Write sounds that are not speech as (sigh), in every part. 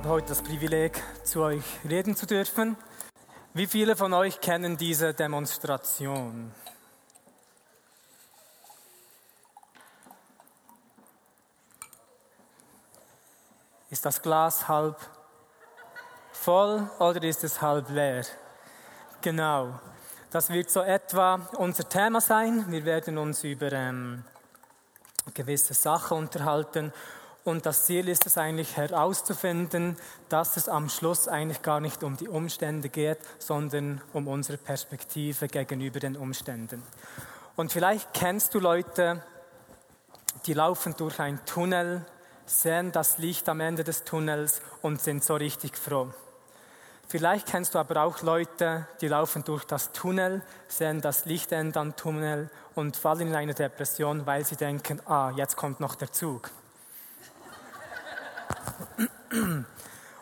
Habe heute das Privileg, zu euch reden zu dürfen. Wie viele von euch kennen diese Demonstration? Ist das Glas halb voll oder ist es halb leer? Genau. Das wird so etwa unser Thema sein. Wir werden uns über ähm, gewisse Sachen unterhalten. Und das Ziel ist es eigentlich herauszufinden, dass es am Schluss eigentlich gar nicht um die Umstände geht, sondern um unsere Perspektive gegenüber den Umständen. Und vielleicht kennst du Leute, die laufen durch ein Tunnel, sehen das Licht am Ende des Tunnels und sind so richtig froh. Vielleicht kennst du aber auch Leute, die laufen durch das Tunnel, sehen das Lichtende am Tunnel und fallen in eine Depression, weil sie denken, ah, jetzt kommt noch der Zug.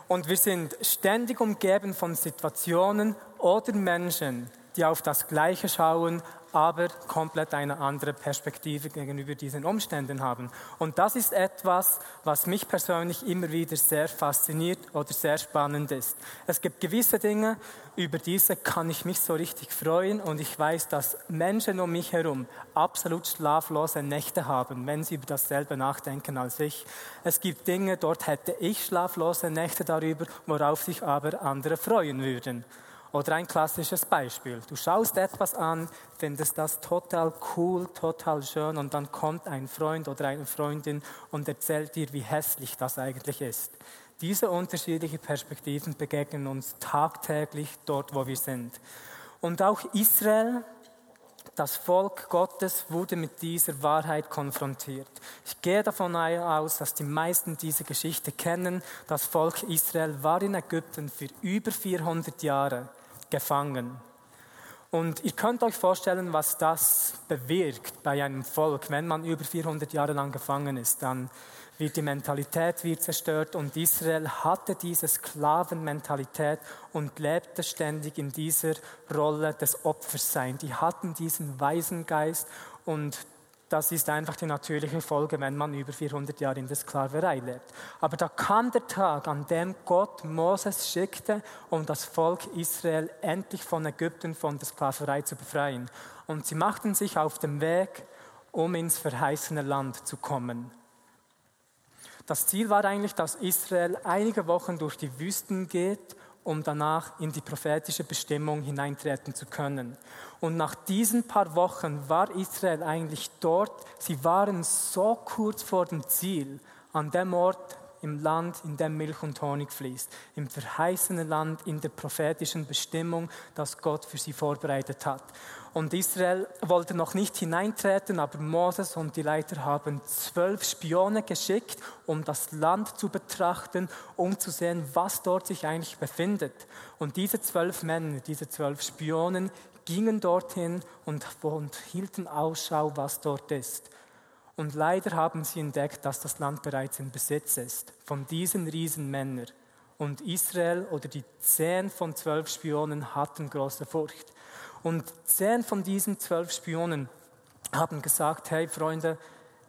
Und wir sind ständig umgeben von Situationen oder Menschen, die auf das Gleiche schauen, aber komplett eine andere Perspektive gegenüber diesen Umständen haben. Und das ist etwas, was mich persönlich immer wieder sehr fasziniert oder sehr spannend ist. Es gibt gewisse Dinge, über diese kann ich mich so richtig freuen und ich weiß, dass Menschen um mich herum absolut schlaflose Nächte haben, wenn sie über dasselbe nachdenken als ich. Es gibt Dinge, dort hätte ich schlaflose Nächte darüber, worauf sich aber andere freuen würden. Oder ein klassisches Beispiel. Du schaust etwas an, findest das total cool, total schön und dann kommt ein Freund oder eine Freundin und erzählt dir, wie hässlich das eigentlich ist. Diese unterschiedlichen Perspektiven begegnen uns tagtäglich dort, wo wir sind. Und auch Israel, das Volk Gottes, wurde mit dieser Wahrheit konfrontiert. Ich gehe davon aus, dass die meisten diese Geschichte kennen. Das Volk Israel war in Ägypten für über 400 Jahre gefangen. Und ihr könnt euch vorstellen, was das bewirkt bei einem Volk, wenn man über 400 Jahre lang gefangen ist. Dann wird die Mentalität wird zerstört und Israel hatte diese Sklavenmentalität und lebte ständig in dieser Rolle des Opferseins. Die hatten diesen Waisengeist und das ist einfach die natürliche Folge, wenn man über 400 Jahre in der Sklaverei lebt. Aber da kam der Tag, an dem Gott Moses schickte, um das Volk Israel endlich von Ägypten, von der Sklaverei zu befreien. Und sie machten sich auf den Weg, um ins verheißene Land zu kommen. Das Ziel war eigentlich, dass Israel einige Wochen durch die Wüsten geht um danach in die prophetische Bestimmung hineintreten zu können. Und nach diesen paar Wochen war Israel eigentlich dort. Sie waren so kurz vor dem Ziel, an dem Ort im Land, in dem Milch und Honig fließt, im verheißenen Land, in der prophetischen Bestimmung, das Gott für sie vorbereitet hat. Und Israel wollte noch nicht hineintreten, aber Moses und die Leiter haben zwölf Spione geschickt, um das Land zu betrachten, um zu sehen, was dort sich eigentlich befindet. Und diese zwölf Männer, diese zwölf Spionen, gingen dorthin und, und hielten Ausschau, was dort ist. Und leider haben sie entdeckt, dass das Land bereits in Besitz ist von diesen Riesenmännern. Und Israel oder die zehn von zwölf Spionen hatten große Furcht. Und zehn von diesen zwölf Spionen haben gesagt, hey Freunde,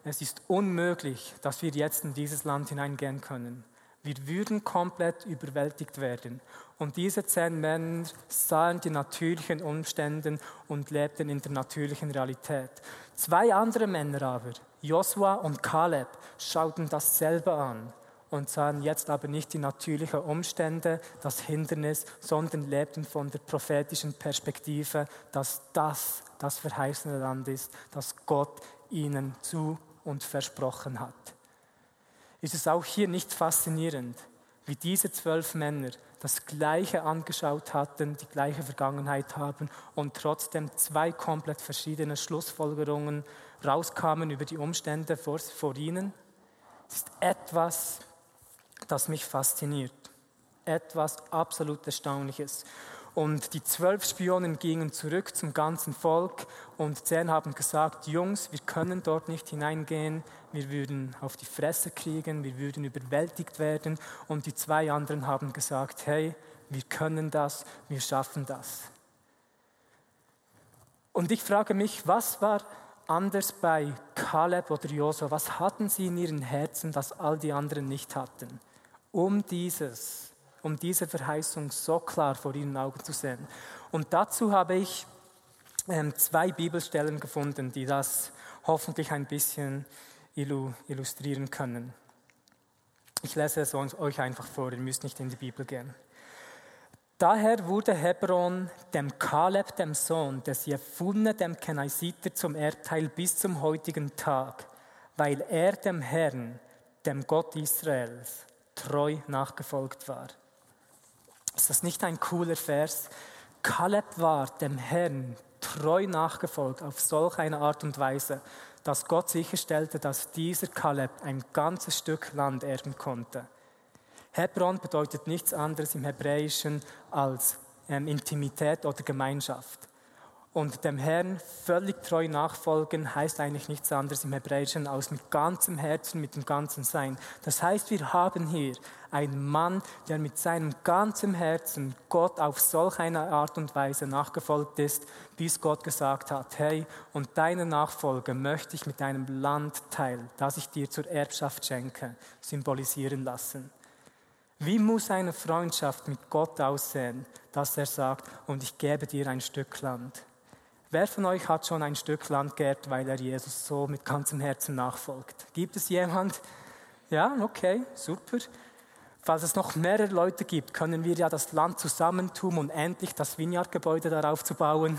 es ist unmöglich, dass wir jetzt in dieses Land hineingehen können. Wir würden komplett überwältigt werden. Und diese zehn Männer sahen die natürlichen Umstände und lebten in der natürlichen Realität. Zwei andere Männer aber, Josua und Kaleb, schauten dasselbe an und sahen jetzt aber nicht die natürlichen Umstände, das Hindernis, sondern lebten von der prophetischen Perspektive, dass das das verheißene Land ist, das Gott ihnen zu und versprochen hat. Ist es auch hier nicht faszinierend, wie diese zwölf Männer das Gleiche angeschaut hatten, die gleiche Vergangenheit haben und trotzdem zwei komplett verschiedene Schlussfolgerungen rauskamen über die Umstände vor, vor ihnen? Es ist etwas, das mich fasziniert. Etwas absolut Erstaunliches. Und die zwölf Spionen gingen zurück zum ganzen Volk und zehn haben gesagt, Jungs, wir können dort nicht hineingehen, wir würden auf die Fresse kriegen, wir würden überwältigt werden. Und die zwei anderen haben gesagt, hey, wir können das, wir schaffen das. Und ich frage mich, was war anders bei Kaleb oder Josua? Was hatten sie in ihren Herzen, das all die anderen nicht hatten? Um dieses, um diese Verheißung so klar vor ihren Augen zu sehen. Und dazu habe ich ähm, zwei Bibelstellen gefunden, die das hoffentlich ein bisschen illustrieren können. Ich lese es euch einfach vor, ihr müsst nicht in die Bibel gehen. Daher wurde Hebron dem Kaleb, dem Sohn des Jephunneh, dem Kenaisiter, zum Erdteil bis zum heutigen Tag, weil er dem Herrn, dem Gott Israels, treu nachgefolgt war. Ist das nicht ein cooler Vers? Kaleb war dem Herrn treu nachgefolgt auf solch eine Art und Weise, dass Gott sicherstellte, dass dieser Kaleb ein ganzes Stück Land erben konnte. Hebron bedeutet nichts anderes im Hebräischen als ähm, Intimität oder Gemeinschaft. Und dem Herrn völlig treu nachfolgen heißt eigentlich nichts anderes im Hebräischen als mit ganzem Herzen, mit dem ganzen Sein. Das heißt, wir haben hier einen Mann, der mit seinem ganzen Herzen Gott auf solch eine Art und Weise nachgefolgt ist, bis Gott gesagt hat, hey, und deine Nachfolge möchte ich mit einem Landteil, das ich dir zur Erbschaft schenke, symbolisieren lassen. Wie muss eine Freundschaft mit Gott aussehen, dass er sagt, und ich gebe dir ein Stück Land? Wer von euch hat schon ein Stück Land geerbt, weil er Jesus so mit ganzem Herzen nachfolgt? Gibt es jemand? Ja, okay, super. Falls es noch mehrere Leute gibt, können wir ja das Land zusammentun und endlich das Vineyard-Gebäude darauf zu bauen.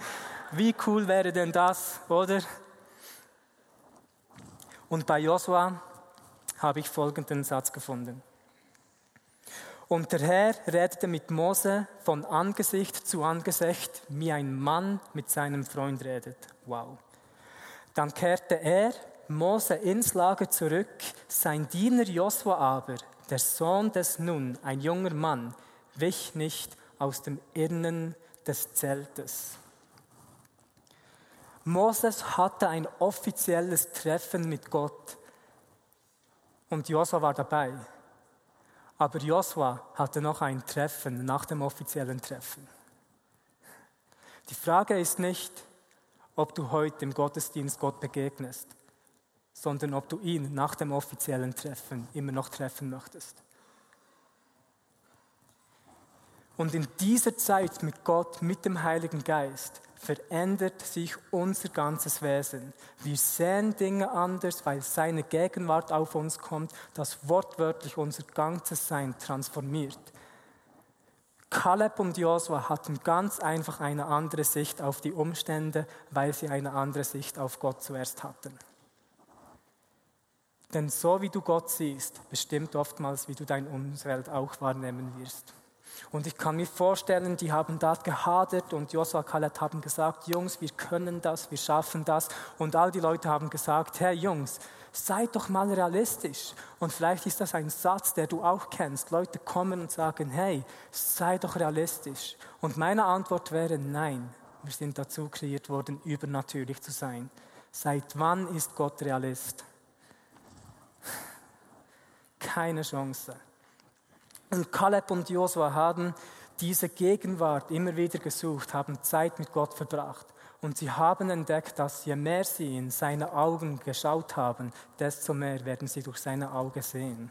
(laughs) Wie cool wäre denn das, oder? Und bei Josua habe ich folgenden Satz gefunden. Und der Herr redete mit Mose von Angesicht zu Angesicht, wie ein Mann mit seinem Freund redet. Wow. Dann kehrte er, Mose, ins Lager zurück. Sein Diener Josua aber, der Sohn des Nun, ein junger Mann, wich nicht aus dem Innen des Zeltes. Moses hatte ein offizielles Treffen mit Gott und Josua war dabei. Aber Josua hatte noch ein Treffen nach dem offiziellen Treffen. Die Frage ist nicht, ob du heute im Gottesdienst Gott begegnest, sondern ob du ihn nach dem offiziellen Treffen immer noch treffen möchtest. Und in dieser Zeit mit Gott, mit dem Heiligen Geist, verändert sich unser ganzes Wesen. Wir sehen Dinge anders, weil seine Gegenwart auf uns kommt, das wortwörtlich unser ganzes Sein transformiert. Kaleb und Josua hatten ganz einfach eine andere Sicht auf die Umstände, weil sie eine andere Sicht auf Gott zuerst hatten. Denn so wie du Gott siehst, bestimmt oftmals, wie du dein Umfeld auch wahrnehmen wirst. Und ich kann mir vorstellen, die haben dort gehadert und Joshua Kaleb haben gesagt, Jungs, wir können das, wir schaffen das. Und all die Leute haben gesagt, Herr Jungs, seid doch mal realistisch. Und vielleicht ist das ein Satz, der du auch kennst. Leute kommen und sagen, hey, sei doch realistisch. Und meine Antwort wäre, nein, wir sind dazu kreiert worden, übernatürlich zu sein. Seit wann ist Gott Realist? Keine Chance. Und Kaleb und Josua haben diese Gegenwart immer wieder gesucht, haben Zeit mit Gott verbracht. Und sie haben entdeckt, dass je mehr sie in seine Augen geschaut haben, desto mehr werden sie durch seine Augen sehen.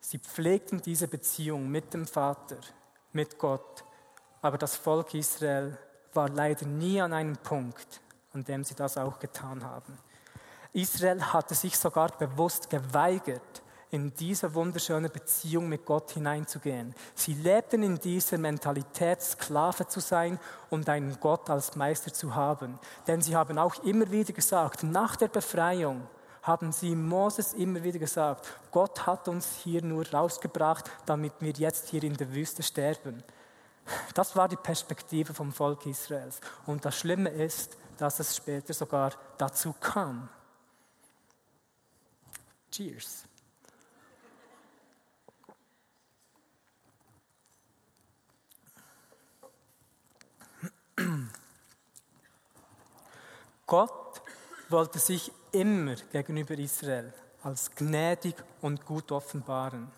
Sie pflegten diese Beziehung mit dem Vater, mit Gott. Aber das Volk Israel war leider nie an einem Punkt, an dem sie das auch getan haben. Israel hatte sich sogar bewusst geweigert, in diese wunderschöne Beziehung mit Gott hineinzugehen. Sie lebten in dieser Mentalität, Sklave zu sein und einen Gott als Meister zu haben. Denn sie haben auch immer wieder gesagt, nach der Befreiung haben sie Moses immer wieder gesagt, Gott hat uns hier nur rausgebracht, damit wir jetzt hier in der Wüste sterben. Das war die Perspektive vom Volk Israels. Und das Schlimme ist, dass es später sogar dazu kam. Cheers. (clears throat) Gott wollte sich immer gegenüber Israel als gnädig und gut offenbaren.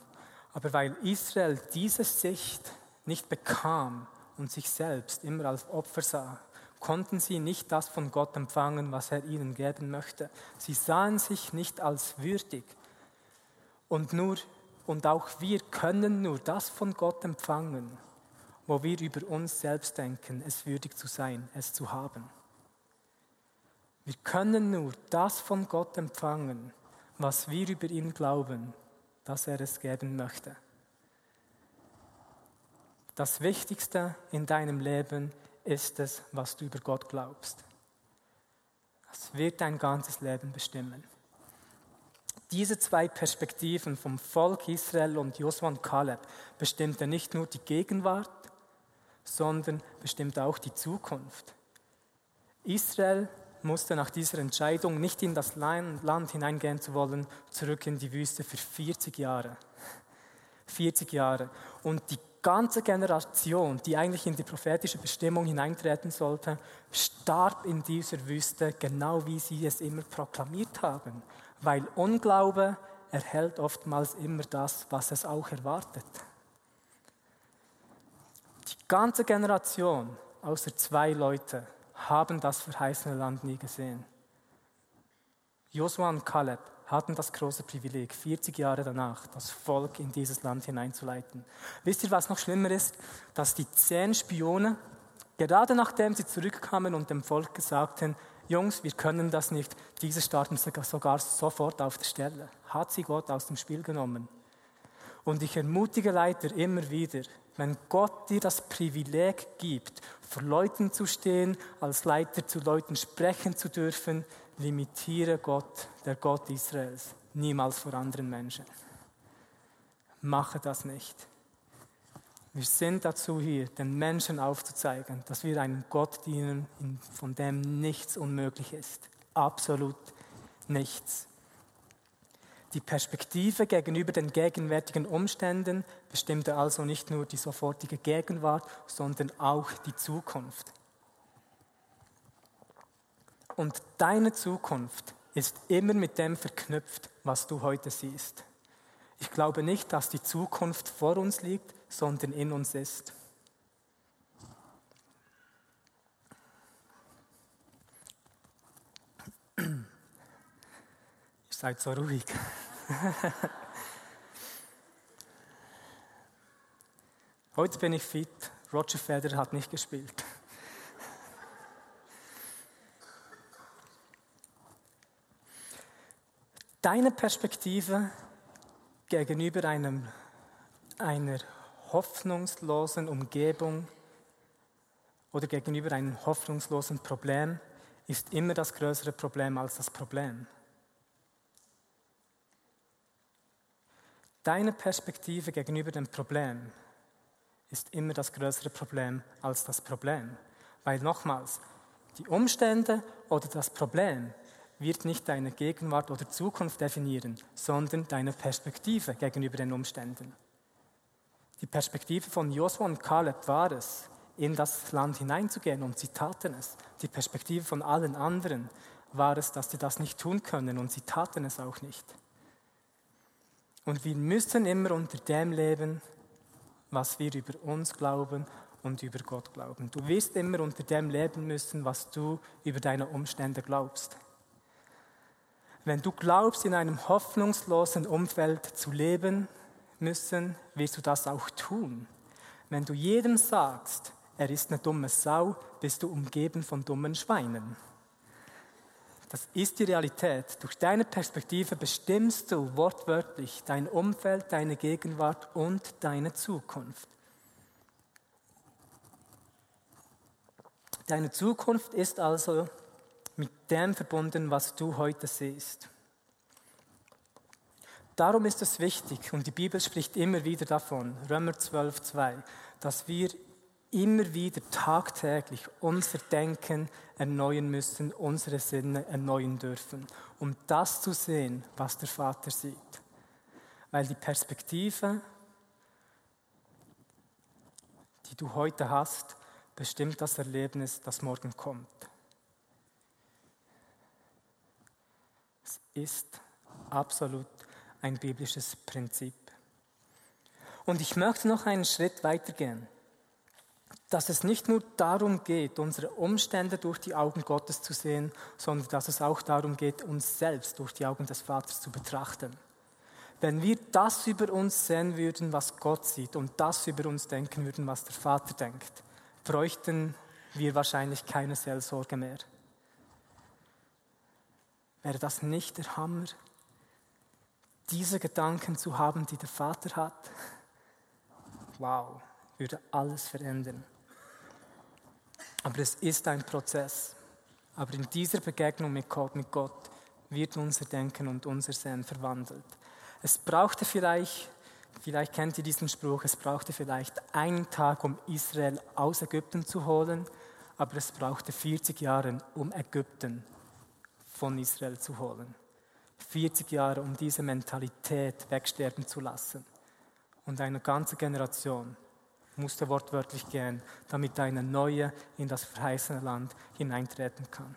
Aber weil Israel diese Sicht nicht bekam und sich selbst immer als Opfer sah, konnten sie nicht das von Gott empfangen, was er ihnen geben möchte. Sie sahen sich nicht als würdig. Und, nur, und auch wir können nur das von Gott empfangen, wo wir über uns selbst denken, es würdig zu sein, es zu haben. Wir können nur das von Gott empfangen, was wir über ihn glauben, dass er es geben möchte. Das Wichtigste in deinem Leben ist es, was du über Gott glaubst. Das wird dein ganzes Leben bestimmen. Diese zwei Perspektiven vom Volk Israel und Josua und Kaleb bestimmten nicht nur die Gegenwart, sondern bestimmte auch die Zukunft. Israel musste nach dieser Entscheidung, nicht in das Land hineingehen zu wollen, zurück in die Wüste für 40 Jahre. 40 Jahre. Und die ganze Generation, die eigentlich in die prophetische Bestimmung hineintreten sollte, starb in dieser Wüste, genau wie sie es immer proklamiert haben. Weil Unglaube erhält oftmals immer das, was es auch erwartet. Die ganze Generation, außer zwei Leute, haben das verheißene Land nie gesehen. Josua und Kaleb hatten das große Privileg, 40 Jahre danach das Volk in dieses Land hineinzuleiten. Wisst ihr, was noch schlimmer ist? Dass die zehn Spione, gerade nachdem sie zurückkamen und dem Volk sagten, Jungs, wir können das nicht, diese starten sogar sofort auf der Stelle. Hat sie Gott aus dem Spiel genommen. Und ich ermutige Leiter immer wieder, wenn Gott dir das Privileg gibt, vor Leuten zu stehen, als Leiter zu Leuten sprechen zu dürfen, limitiere Gott, der Gott Israels, niemals vor anderen Menschen. Mache das nicht. Wir sind dazu hier, den Menschen aufzuzeigen, dass wir einem Gott dienen, von dem nichts unmöglich ist. Absolut nichts. Die Perspektive gegenüber den gegenwärtigen Umständen bestimmte also nicht nur die sofortige Gegenwart, sondern auch die Zukunft. Und deine Zukunft ist immer mit dem verknüpft, was du heute siehst. Ich glaube nicht, dass die Zukunft vor uns liegt, sondern in uns ist. Ihr seid so ruhig. (laughs) Heute bin ich fit. Roger Federer hat nicht gespielt. Deine Perspektive gegenüber einem, einer hoffnungslosen Umgebung oder gegenüber einem hoffnungslosen Problem ist immer das größere Problem als das Problem. Deine Perspektive gegenüber dem Problem ist immer das größere Problem als das Problem. Weil nochmals, die Umstände oder das Problem wird nicht deine Gegenwart oder Zukunft definieren, sondern deine Perspektive gegenüber den Umständen. Die Perspektive von Josua und Kaleb war es, in das Land hineinzugehen und sie taten es. Die Perspektive von allen anderen war es, dass sie das nicht tun können und sie taten es auch nicht. Und wir müssen immer unter dem leben, was wir über uns glauben und über Gott glauben. Du wirst immer unter dem leben müssen, was du über deine Umstände glaubst. Wenn du glaubst, in einem hoffnungslosen Umfeld zu leben müssen, wirst du das auch tun. Wenn du jedem sagst, er ist eine dumme Sau, bist du umgeben von dummen Schweinen. Das ist die Realität. Durch deine Perspektive bestimmst du wortwörtlich dein Umfeld, deine Gegenwart und deine Zukunft. Deine Zukunft ist also mit dem verbunden, was du heute siehst. Darum ist es wichtig, und die Bibel spricht immer wieder davon, Römer 12, 2, dass wir immer wieder tagtäglich unser Denken erneuern müssen, unsere Sinne erneuern dürfen, um das zu sehen, was der Vater sieht. Weil die Perspektive, die du heute hast, bestimmt das Erlebnis, das morgen kommt. Es ist absolut ein biblisches Prinzip. Und ich möchte noch einen Schritt weitergehen, dass es nicht nur darum geht, unsere Umstände durch die Augen Gottes zu sehen, sondern dass es auch darum geht, uns selbst durch die Augen des Vaters zu betrachten. Wenn wir das über uns sehen würden, was Gott sieht, und das über uns denken würden, was der Vater denkt, bräuchten wir wahrscheinlich keine Seelsorge mehr. Wäre das nicht der Hammer, diese Gedanken zu haben, die der Vater hat? Wow, würde alles verändern. Aber es ist ein Prozess. Aber in dieser Begegnung mit Gott, mit Gott wird unser Denken und unser Sehen verwandelt. Es brauchte vielleicht, vielleicht kennt ihr diesen Spruch, es brauchte vielleicht einen Tag, um Israel aus Ägypten zu holen, aber es brauchte 40 Jahre, um Ägypten von Israel zu holen. 40 Jahre, um diese Mentalität wegsterben zu lassen. Und eine ganze Generation musste wortwörtlich gehen, damit eine neue in das verheißene Land hineintreten kann.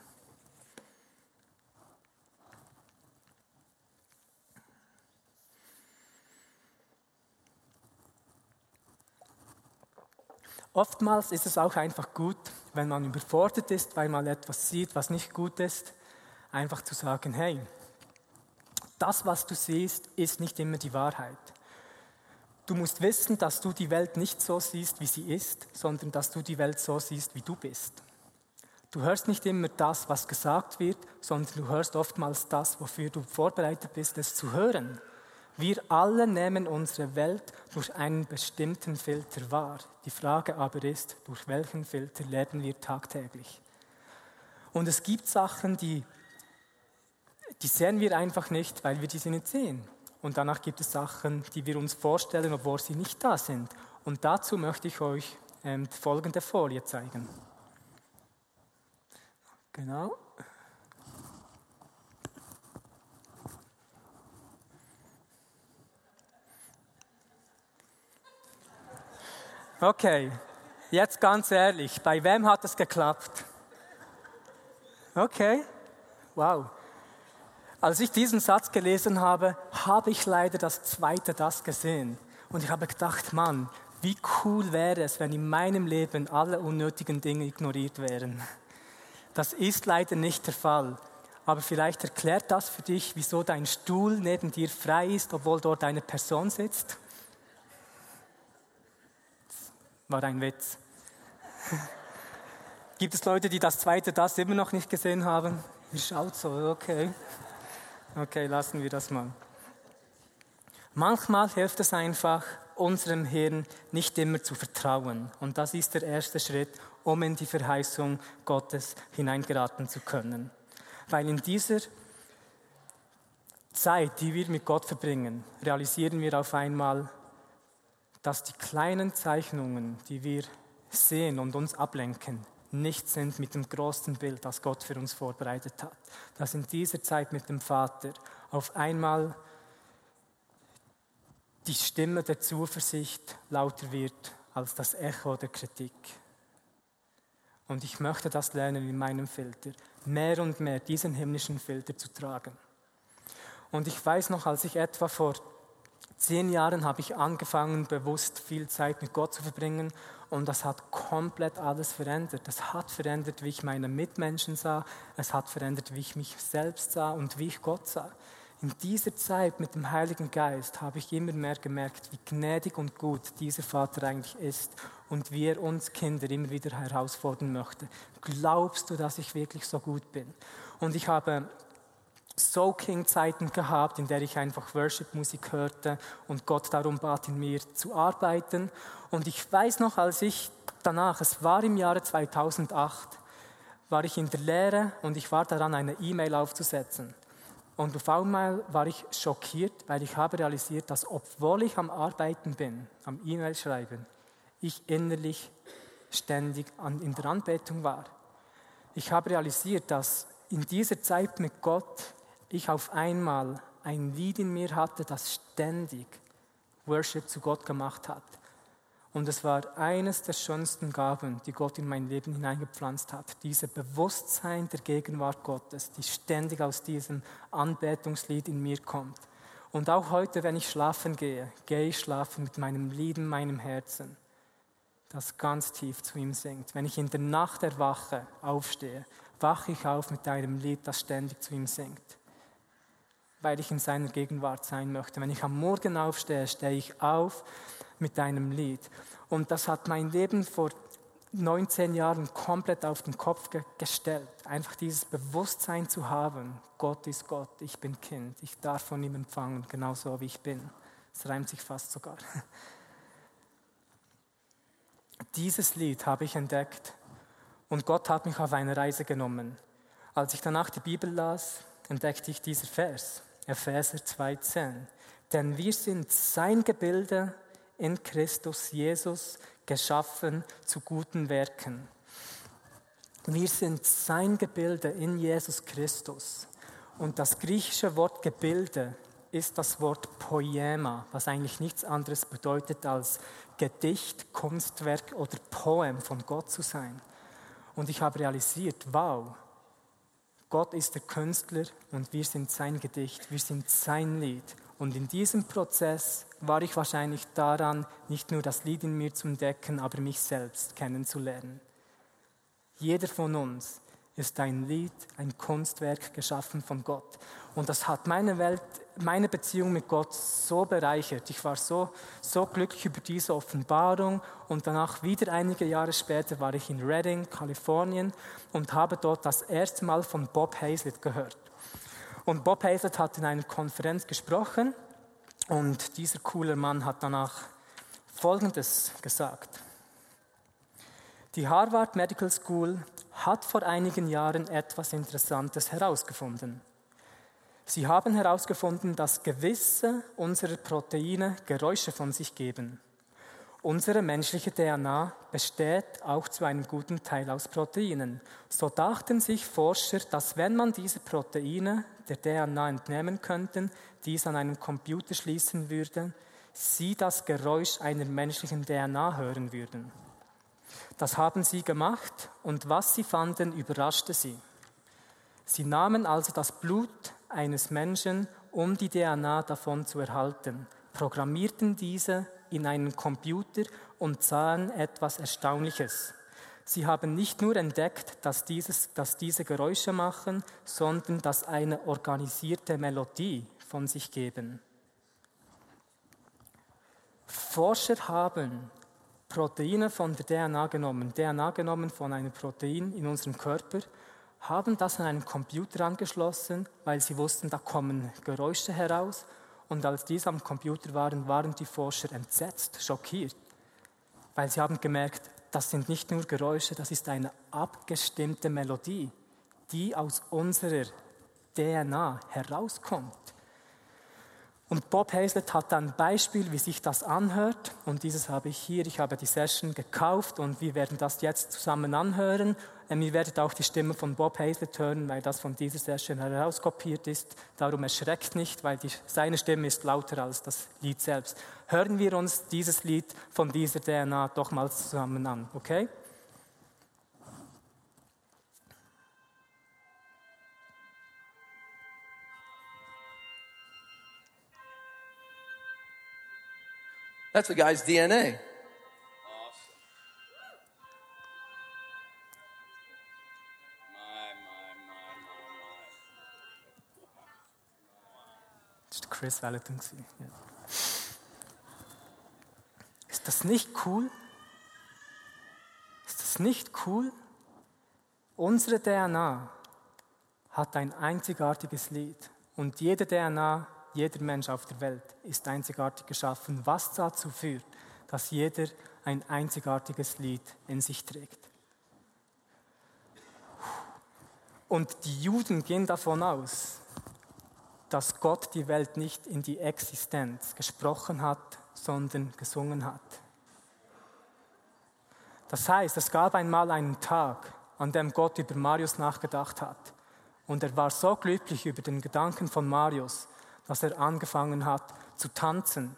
Oftmals ist es auch einfach gut, wenn man überfordert ist, weil man etwas sieht, was nicht gut ist, einfach zu sagen, hey, das, was du siehst, ist nicht immer die Wahrheit. Du musst wissen, dass du die Welt nicht so siehst, wie sie ist, sondern dass du die Welt so siehst, wie du bist. Du hörst nicht immer das, was gesagt wird, sondern du hörst oftmals das, wofür du vorbereitet bist, es zu hören. Wir alle nehmen unsere Welt durch einen bestimmten Filter wahr. Die Frage aber ist, durch welchen Filter leben wir tagtäglich? Und es gibt Sachen, die, die sehen wir einfach nicht, weil wir diese nicht sehen. Und danach gibt es Sachen, die wir uns vorstellen, obwohl sie nicht da sind. Und dazu möchte ich euch ähm, folgende Folie zeigen. Genau. Okay, jetzt ganz ehrlich, bei wem hat es geklappt? Okay, wow. Als ich diesen Satz gelesen habe, habe ich leider das zweite das gesehen. Und ich habe gedacht, Mann, wie cool wäre es, wenn in meinem Leben alle unnötigen Dinge ignoriert wären. Das ist leider nicht der Fall. Aber vielleicht erklärt das für dich, wieso dein Stuhl neben dir frei ist, obwohl dort eine Person sitzt. War ein Witz. Gibt es Leute, die das zweite das immer noch nicht gesehen haben? Ihr schaut so, okay. Okay, lassen wir das mal. Manchmal hilft es einfach, unserem Hirn nicht immer zu vertrauen. Und das ist der erste Schritt, um in die Verheißung Gottes hineingeraten zu können. Weil in dieser Zeit, die wir mit Gott verbringen, realisieren wir auf einmal, dass die kleinen Zeichnungen, die wir sehen und uns ablenken, nicht sind mit dem großen Bild, das Gott für uns vorbereitet hat. Dass in dieser Zeit mit dem Vater auf einmal die Stimme der Zuversicht lauter wird als das Echo der Kritik. Und ich möchte das lernen in meinem Filter, mehr und mehr diesen himmlischen Filter zu tragen. Und ich weiß noch, als ich etwa vor zehn Jahren habe ich angefangen, bewusst viel Zeit mit Gott zu verbringen und das hat komplett alles verändert. Das hat verändert, wie ich meine Mitmenschen sah, es hat verändert, wie ich mich selbst sah und wie ich Gott sah. In dieser Zeit mit dem Heiligen Geist habe ich immer mehr gemerkt, wie gnädig und gut dieser Vater eigentlich ist und wie er uns Kinder immer wieder herausfordern möchte. Glaubst du, dass ich wirklich so gut bin? Und ich habe Soaking-Zeiten gehabt, in der ich einfach Worship-Musik hörte und Gott darum bat, in mir zu arbeiten. Und ich weiß noch, als ich danach, es war im Jahre 2008, war ich in der Lehre und ich war daran, eine E-Mail aufzusetzen. Und auf einmal war ich schockiert, weil ich habe realisiert, dass obwohl ich am Arbeiten bin, am E-Mail schreiben, ich innerlich ständig in der Anbetung war. Ich habe realisiert, dass in dieser Zeit mit Gott ich auf einmal ein Lied in mir hatte, das ständig Worship zu Gott gemacht hat. Und es war eines der schönsten Gaben, die Gott in mein Leben hineingepflanzt hat. Dieses Bewusstsein der Gegenwart Gottes, die ständig aus diesem Anbetungslied in mir kommt. Und auch heute, wenn ich schlafen gehe, gehe ich schlafen mit meinem Lied in meinem Herzen, das ganz tief zu ihm singt. Wenn ich in der Nacht erwache, aufstehe, wache ich auf mit einem Lied, das ständig zu ihm singt, weil ich in seiner Gegenwart sein möchte. Wenn ich am Morgen aufstehe, stehe ich auf mit einem Lied. Und das hat mein Leben vor 19 Jahren komplett auf den Kopf ge gestellt. Einfach dieses Bewusstsein zu haben, Gott ist Gott, ich bin Kind, ich darf von ihm empfangen, genauso wie ich bin. Es reimt sich fast sogar. (laughs) Dieses Lied habe ich entdeckt und Gott hat mich auf eine Reise genommen. Als ich danach die Bibel las, entdeckte ich diesen Vers, Epheser 2,10. Denn wir sind sein Gebilde in Christus Jesus geschaffen zu guten Werken. Wir sind sein Gebilde in Jesus Christus. Und das griechische Wort Gebilde ist das Wort Poema, was eigentlich nichts anderes bedeutet als Gedicht, Kunstwerk oder Poem von Gott zu sein. Und ich habe realisiert, wow, Gott ist der Künstler und wir sind sein Gedicht, wir sind sein Lied. Und in diesem Prozess war ich wahrscheinlich daran, nicht nur das Lied in mir zu entdecken, aber mich selbst kennenzulernen. Jeder von uns ist ein Lied, ein Kunstwerk geschaffen von Gott. Und das hat meine Welt, meine Beziehung mit Gott so bereichert. Ich war so, so glücklich über diese Offenbarung. Und danach, wieder einige Jahre später, war ich in Redding, Kalifornien und habe dort das erste Mal von Bob Hazlett gehört. Und Bob Hazlett hat in einer Konferenz gesprochen und dieser coole Mann hat danach Folgendes gesagt. Die Harvard Medical School hat vor einigen Jahren etwas Interessantes herausgefunden. Sie haben herausgefunden, dass gewisse unserer Proteine Geräusche von sich geben. Unsere menschliche DNA besteht auch zu einem guten Teil aus Proteinen. So dachten sich Forscher, dass wenn man diese Proteine der DNA entnehmen könnte, dies an einem Computer schließen würde, sie das Geräusch einer menschlichen DNA hören würden. Das haben sie gemacht und was sie fanden, überraschte sie. Sie nahmen also das Blut eines Menschen, um die DNA davon zu erhalten, programmierten diese in einen Computer und sahen etwas Erstaunliches. Sie haben nicht nur entdeckt, dass, dieses, dass diese Geräusche machen, sondern dass eine organisierte Melodie von sich geben. Forscher haben Proteine von der DNA genommen, DNA genommen von einem Protein in unserem Körper, haben das an einen Computer angeschlossen, weil sie wussten, da kommen Geräusche heraus und als dies am Computer waren, waren die Forscher entsetzt, schockiert, weil sie haben gemerkt, das sind nicht nur Geräusche, das ist eine abgestimmte Melodie, die aus unserer DNA herauskommt. Und Bob Hazlett hat ein Beispiel, wie sich das anhört. Und dieses habe ich hier. Ich habe die Session gekauft und wir werden das jetzt zusammen anhören. Und ihr werdet auch die Stimme von Bob Hazlett hören, weil das von dieser Session herauskopiert ist. Darum erschreckt nicht, weil die, seine Stimme ist lauter als das Lied selbst. Hören wir uns dieses Lied von dieser DNA doch mal zusammen an, okay? That's the guy's DNA. Das war Chris Valentin. Ja. Ist das nicht cool? Ist das nicht cool? Unsere DNA hat ein einzigartiges Lied und jede DNA jeder Mensch auf der Welt ist einzigartig geschaffen, was dazu führt, dass jeder ein einzigartiges Lied in sich trägt. Und die Juden gehen davon aus, dass Gott die Welt nicht in die Existenz gesprochen hat, sondern gesungen hat. Das heißt, es gab einmal einen Tag, an dem Gott über Marius nachgedacht hat. Und er war so glücklich über den Gedanken von Marius, dass er angefangen hat zu tanzen.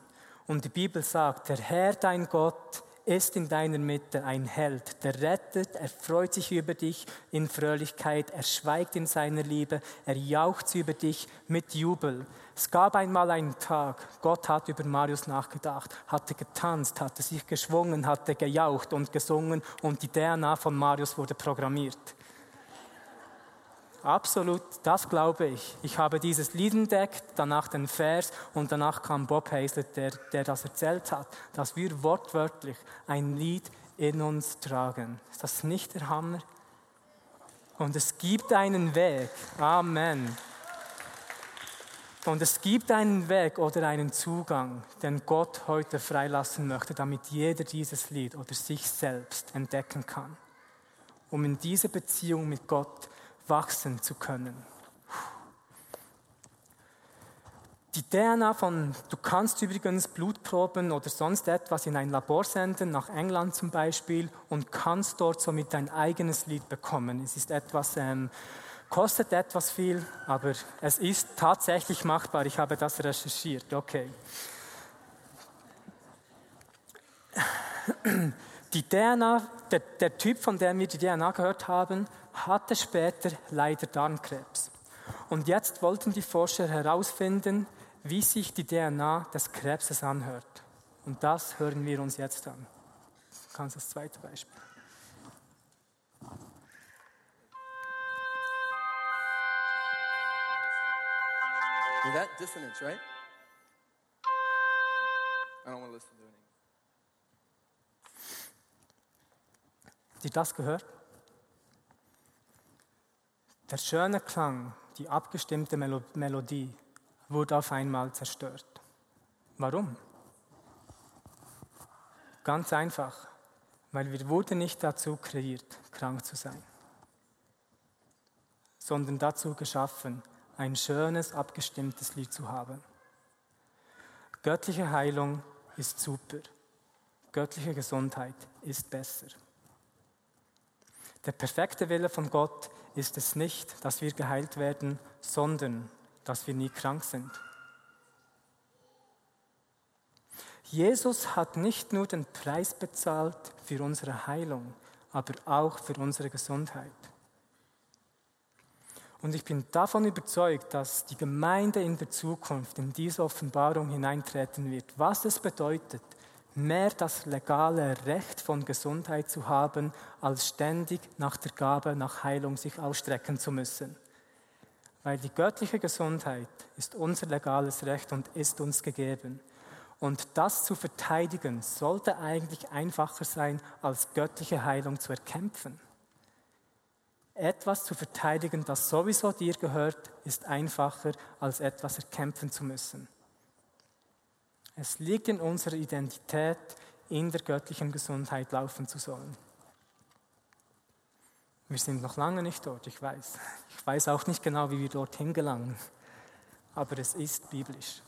Und die Bibel sagt, der Herr dein Gott ist in deiner Mitte ein Held, der rettet, er freut sich über dich in Fröhlichkeit, er schweigt in seiner Liebe, er jaucht über dich mit Jubel. Es gab einmal einen Tag, Gott hat über Marius nachgedacht, hatte getanzt, hatte sich geschwungen, hatte gejaucht und gesungen und die DNA von Marius wurde programmiert. Absolut, das glaube ich. Ich habe dieses Lied entdeckt, danach den Vers und danach kam Bob Hazlett, der, der das erzählt hat, dass wir wortwörtlich ein Lied in uns tragen. Ist das nicht der Hammer? Und es gibt einen Weg. Amen. Und es gibt einen Weg oder einen Zugang, den Gott heute freilassen möchte, damit jeder dieses Lied oder sich selbst entdecken kann, um in diese Beziehung mit Gott wachsen zu können. Die DNA von, du kannst übrigens Blutproben oder sonst etwas in ein Labor senden, nach England zum Beispiel, und kannst dort somit dein eigenes Lied bekommen. Es ist etwas, ähm, kostet etwas viel, aber es ist tatsächlich machbar. Ich habe das recherchiert. Okay. Die DNA, der, der Typ, von dem wir die DNA gehört haben, hatte später leider Darmkrebs. Und jetzt wollten die Forscher herausfinden, wie sich die DNA des Krebses anhört. Und das hören wir uns jetzt an. Du kannst das zweite Beispiel. Is that dissonance, right? I don't want to listen to it. Habt ihr das gehört? Der schöne Klang, die abgestimmte Melo Melodie wurde auf einmal zerstört. Warum? Ganz einfach, weil wir wurden nicht dazu kreiert, krank zu sein, sondern dazu geschaffen, ein schönes, abgestimmtes Lied zu haben. Göttliche Heilung ist super. Göttliche Gesundheit ist besser. Der perfekte Wille von Gott ist es nicht, dass wir geheilt werden, sondern dass wir nie krank sind. Jesus hat nicht nur den Preis bezahlt für unsere Heilung, aber auch für unsere Gesundheit. Und ich bin davon überzeugt, dass die Gemeinde in der Zukunft in diese Offenbarung hineintreten wird, was es bedeutet, mehr das legale Recht von Gesundheit zu haben, als ständig nach der Gabe nach Heilung sich ausstrecken zu müssen. Weil die göttliche Gesundheit ist unser legales Recht und ist uns gegeben. Und das zu verteidigen sollte eigentlich einfacher sein, als göttliche Heilung zu erkämpfen. Etwas zu verteidigen, das sowieso dir gehört, ist einfacher, als etwas erkämpfen zu müssen. Es liegt in unserer Identität, in der göttlichen Gesundheit laufen zu sollen. Wir sind noch lange nicht dort, ich weiß. Ich weiß auch nicht genau, wie wir dorthin gelangen. Aber es ist biblisch.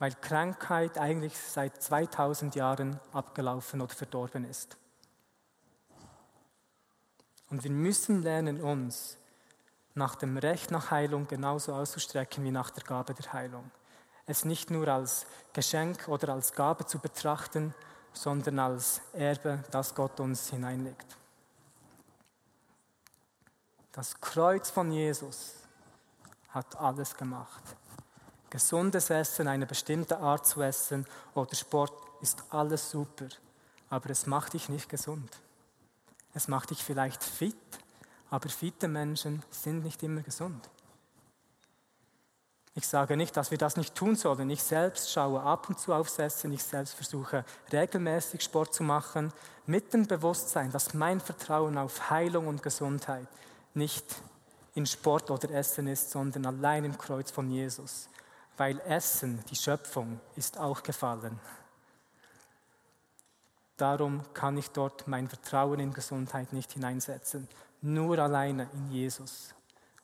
Weil Krankheit eigentlich seit 2000 Jahren abgelaufen oder verdorben ist. Und wir müssen lernen, uns nach dem Recht nach Heilung genauso auszustrecken wie nach der Gabe der Heilung es nicht nur als Geschenk oder als Gabe zu betrachten, sondern als Erbe, das Gott uns hineinlegt. Das Kreuz von Jesus hat alles gemacht. Gesundes Essen, eine bestimmte Art zu essen oder Sport ist alles super, aber es macht dich nicht gesund. Es macht dich vielleicht fit, aber fitte Menschen sind nicht immer gesund. Ich sage nicht, dass wir das nicht tun sollen. Ich selbst schaue ab und zu aufs Essen. Ich selbst versuche regelmäßig Sport zu machen, mit dem Bewusstsein, dass mein Vertrauen auf Heilung und Gesundheit nicht in Sport oder Essen ist, sondern allein im Kreuz von Jesus. Weil Essen, die Schöpfung, ist auch gefallen. Darum kann ich dort mein Vertrauen in Gesundheit nicht hineinsetzen. Nur alleine in Jesus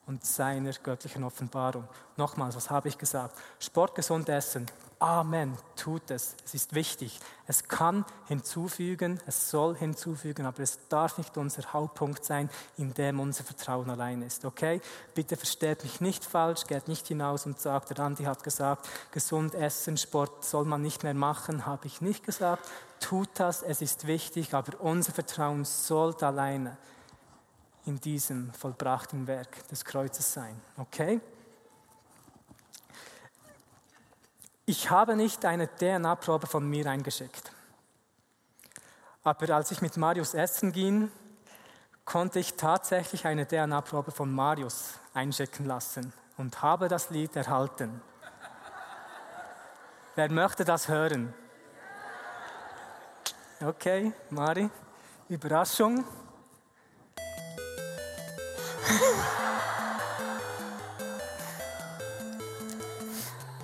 und seiner göttlichen Offenbarung. Nochmals, was habe ich gesagt? Sport, gesund essen. Amen, tut es. Es ist wichtig. Es kann hinzufügen, es soll hinzufügen, aber es darf nicht unser Hauptpunkt sein, in dem unser Vertrauen allein ist. Okay? Bitte versteht mich nicht falsch, geht nicht hinaus und sagt, der Andi hat gesagt, gesund essen, Sport soll man nicht mehr machen, habe ich nicht gesagt. tut das, es ist wichtig, aber unser Vertrauen sollte alleine in diesem vollbrachten Werk des Kreuzes sein. Okay? Ich habe nicht eine DNA-Probe von mir eingeschickt. Aber als ich mit Marius essen ging, konnte ich tatsächlich eine DNA-Probe von Marius einschicken lassen und habe das Lied erhalten. (laughs) Wer möchte das hören? Okay, Mari, Überraschung.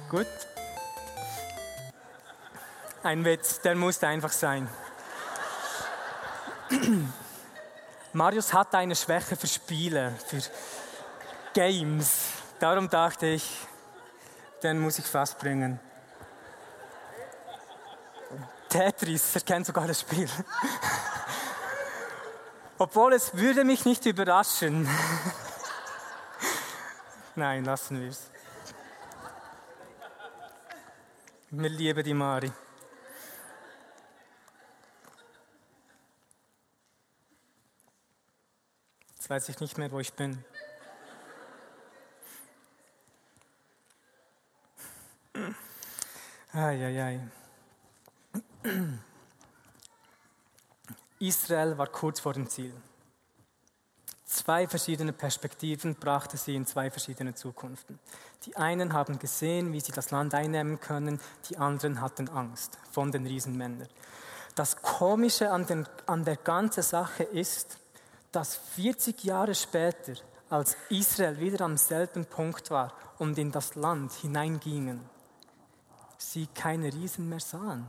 Gut. Ein Witz, der musste einfach sein. Marius hat eine Schwäche für Spiele, für Games. Darum dachte ich, den muss ich fast bringen. Tetris, er kennt sogar das Spiel. Obwohl es würde mich nicht überraschen. (laughs) Nein, lassen wir es. Wir lieben die Mari. Jetzt weiß ich nicht mehr, wo ich bin. Eieiei. Israel war kurz vor dem Ziel. Zwei verschiedene Perspektiven brachte sie in zwei verschiedene Zukunften. Die einen haben gesehen, wie sie das Land einnehmen können, die anderen hatten Angst von den Riesenmännern. Das Komische an, den, an der ganzen Sache ist, dass 40 Jahre später, als Israel wieder am selben Punkt war und in das Land hineingingen, sie keine Riesen mehr sahen.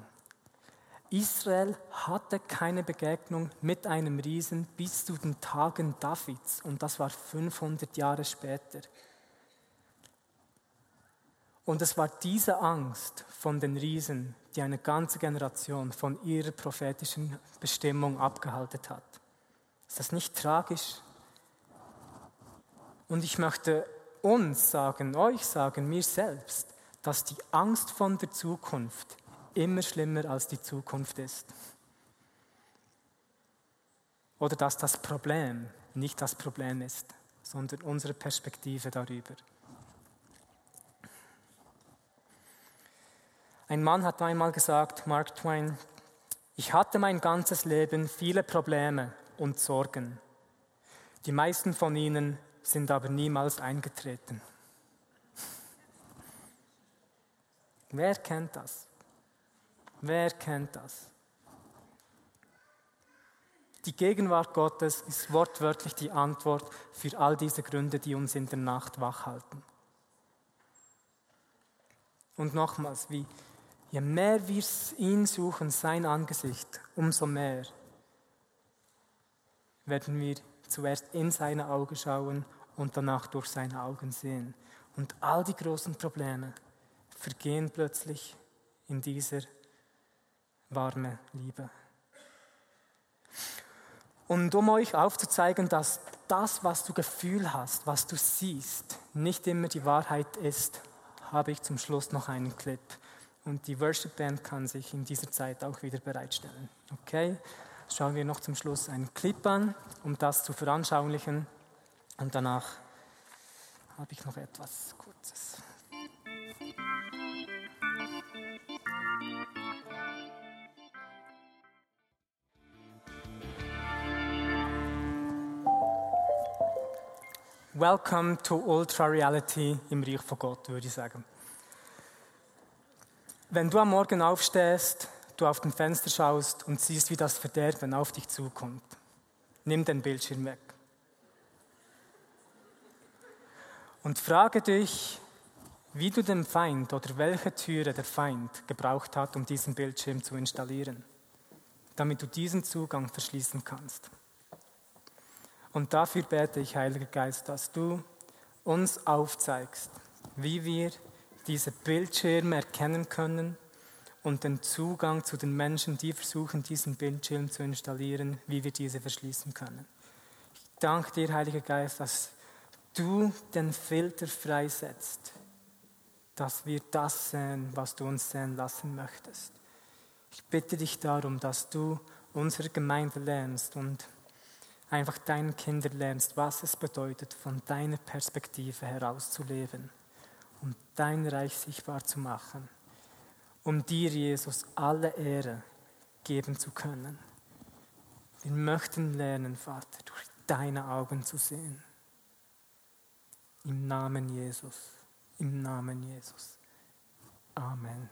Israel hatte keine Begegnung mit einem Riesen bis zu den Tagen Davids und das war 500 Jahre später. Und es war diese Angst von den Riesen, die eine ganze Generation von ihrer prophetischen Bestimmung abgehalten hat. Ist das nicht tragisch? Und ich möchte uns sagen, euch sagen, mir selbst, dass die Angst von der Zukunft immer schlimmer als die Zukunft ist. Oder dass das Problem nicht das Problem ist, sondern unsere Perspektive darüber. Ein Mann hat einmal gesagt, Mark Twain, ich hatte mein ganzes Leben viele Probleme, und Sorgen. Die meisten von ihnen sind aber niemals eingetreten. Wer kennt das? Wer kennt das? Die Gegenwart Gottes ist wortwörtlich die Antwort für all diese Gründe, die uns in der Nacht wach halten. Und nochmals, wie, je mehr wir ihn suchen, sein Angesicht, umso mehr werden wir zuerst in seine Augen schauen und danach durch seine Augen sehen. Und all die großen Probleme vergehen plötzlich in dieser warme Liebe. Und um euch aufzuzeigen, dass das, was du Gefühl hast, was du siehst, nicht immer die Wahrheit ist, habe ich zum Schluss noch einen Clip. Und die Worship Band kann sich in dieser Zeit auch wieder bereitstellen. Okay? schauen wir noch zum Schluss einen Clip an, um das zu veranschaulichen. Und danach habe ich noch etwas Kurzes. Welcome to Ultra Reality im Reich von Gott, würde ich sagen. Wenn du am Morgen aufstehst, du auf dem Fenster schaust und siehst, wie das Verderben auf dich zukommt. Nimm den Bildschirm weg. Und frage dich, wie du den Feind oder welche Türe der Feind gebraucht hat, um diesen Bildschirm zu installieren, damit du diesen Zugang verschließen kannst. Und dafür bete ich, Heiliger Geist, dass du uns aufzeigst, wie wir diese Bildschirme erkennen können und den Zugang zu den Menschen, die versuchen, diesen Bildschirm zu installieren, wie wir diese verschließen können. Ich danke dir, Heiliger Geist, dass du den Filter freisetzt, dass wir das sehen, was du uns sehen lassen möchtest. Ich bitte dich darum, dass du unsere Gemeinde lernst und einfach deinen Kindern lernst, was es bedeutet, von deiner Perspektive heraus zu leben und dein Reich sichtbar zu machen, um dir, Jesus, alle Ehre geben zu können. Wir möchten lernen, Vater, durch deine Augen zu sehen. Im Namen Jesus. Im Namen Jesus. Amen.